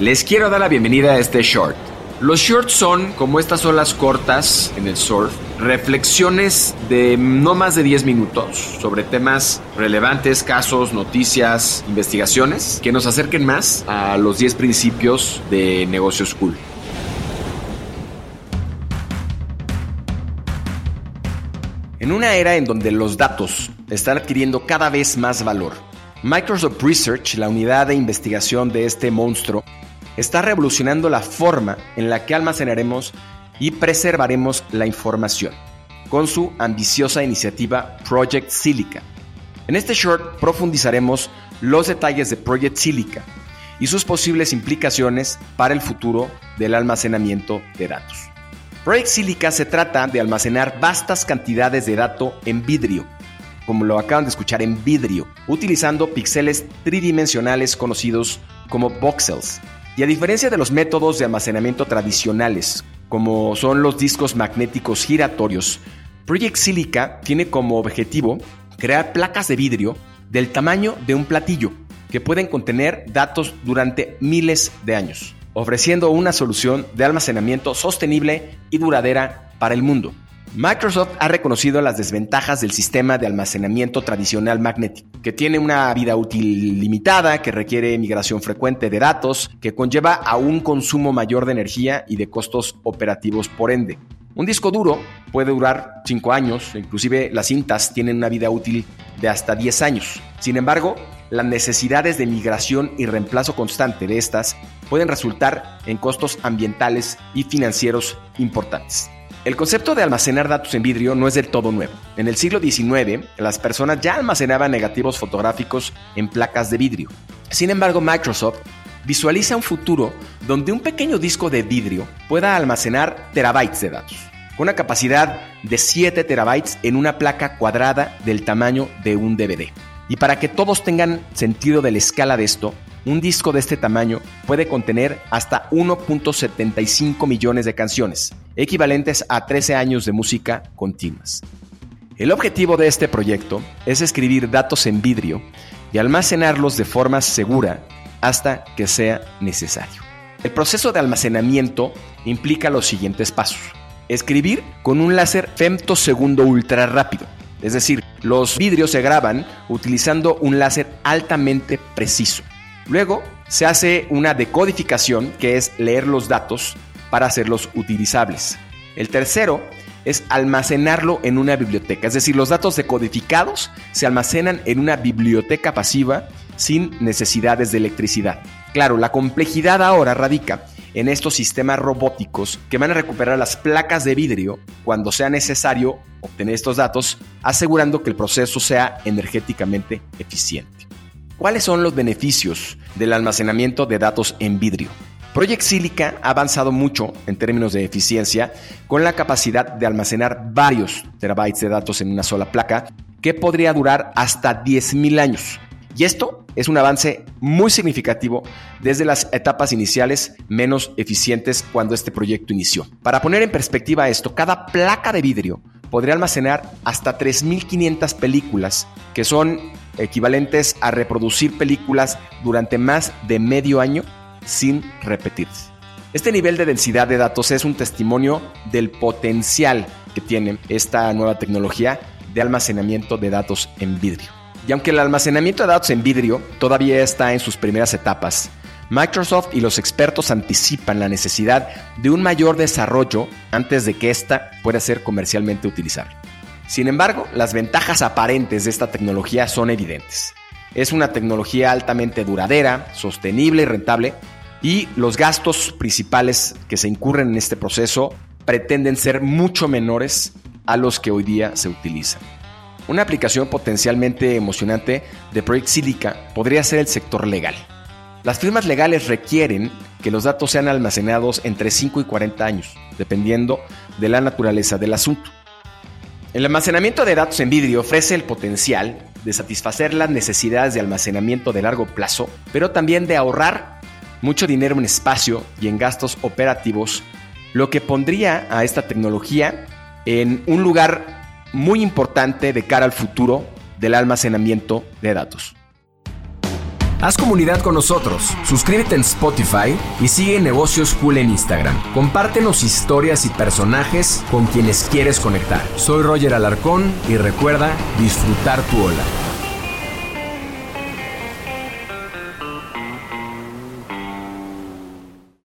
Les quiero dar la bienvenida a este short. Los shorts son, como estas olas cortas en el surf, reflexiones de no más de 10 minutos sobre temas relevantes, casos, noticias, investigaciones, que nos acerquen más a los 10 principios de negocios cool. En una era en donde los datos están adquiriendo cada vez más valor, Microsoft Research, la unidad de investigación de este monstruo, está revolucionando la forma en la que almacenaremos y preservaremos la información, con su ambiciosa iniciativa Project Silica. En este short profundizaremos los detalles de Project Silica y sus posibles implicaciones para el futuro del almacenamiento de datos. Project Silica se trata de almacenar vastas cantidades de datos en vidrio, como lo acaban de escuchar en vidrio, utilizando píxeles tridimensionales conocidos como voxels, y a diferencia de los métodos de almacenamiento tradicionales, como son los discos magnéticos giratorios, Project Silica tiene como objetivo crear placas de vidrio del tamaño de un platillo que pueden contener datos durante miles de años, ofreciendo una solución de almacenamiento sostenible y duradera para el mundo. Microsoft ha reconocido las desventajas del sistema de almacenamiento tradicional magnético, que tiene una vida útil limitada, que requiere migración frecuente de datos, que conlleva a un consumo mayor de energía y de costos operativos por ende. Un disco duro puede durar 5 años, inclusive las cintas tienen una vida útil de hasta 10 años. Sin embargo, las necesidades de migración y reemplazo constante de estas pueden resultar en costos ambientales y financieros importantes. El concepto de almacenar datos en vidrio no es del todo nuevo. En el siglo XIX, las personas ya almacenaban negativos fotográficos en placas de vidrio. Sin embargo, Microsoft visualiza un futuro donde un pequeño disco de vidrio pueda almacenar terabytes de datos, con una capacidad de 7 terabytes en una placa cuadrada del tamaño de un DVD. Y para que todos tengan sentido de la escala de esto, un disco de este tamaño puede contener hasta 1.75 millones de canciones, equivalentes a 13 años de música continuas. El objetivo de este proyecto es escribir datos en vidrio y almacenarlos de forma segura hasta que sea necesario. El proceso de almacenamiento implica los siguientes pasos. Escribir con un láser femtosegundo ultra rápido, es decir, los vidrios se graban utilizando un láser altamente preciso. Luego se hace una decodificación, que es leer los datos para hacerlos utilizables. El tercero es almacenarlo en una biblioteca, es decir, los datos decodificados se almacenan en una biblioteca pasiva sin necesidades de electricidad. Claro, la complejidad ahora radica en estos sistemas robóticos que van a recuperar las placas de vidrio cuando sea necesario obtener estos datos, asegurando que el proceso sea energéticamente eficiente. ¿Cuáles son los beneficios del almacenamiento de datos en vidrio? Project Silica ha avanzado mucho en términos de eficiencia con la capacidad de almacenar varios terabytes de datos en una sola placa que podría durar hasta 10.000 años. Y esto es un avance muy significativo desde las etapas iniciales menos eficientes cuando este proyecto inició. Para poner en perspectiva esto, cada placa de vidrio podría almacenar hasta 3.500 películas, que son equivalentes a reproducir películas durante más de medio año sin repetirse. Este nivel de densidad de datos es un testimonio del potencial que tiene esta nueva tecnología de almacenamiento de datos en vidrio. Y aunque el almacenamiento de datos en vidrio todavía está en sus primeras etapas, Microsoft y los expertos anticipan la necesidad de un mayor desarrollo antes de que ésta pueda ser comercialmente utilizable. Sin embargo, las ventajas aparentes de esta tecnología son evidentes. Es una tecnología altamente duradera, sostenible y rentable, y los gastos principales que se incurren en este proceso pretenden ser mucho menores a los que hoy día se utilizan. Una aplicación potencialmente emocionante de Project Silica podría ser el sector legal. Las firmas legales requieren que los datos sean almacenados entre 5 y 40 años, dependiendo de la naturaleza del asunto. El almacenamiento de datos en vidrio ofrece el potencial de satisfacer las necesidades de almacenamiento de largo plazo, pero también de ahorrar mucho dinero en espacio y en gastos operativos, lo que pondría a esta tecnología en un lugar muy importante de cara al futuro del almacenamiento de datos. Haz comunidad con nosotros, suscríbete en Spotify y sigue Negocios Cool en Instagram. Compártenos historias y personajes con quienes quieres conectar. Soy Roger Alarcón y recuerda disfrutar tu ola.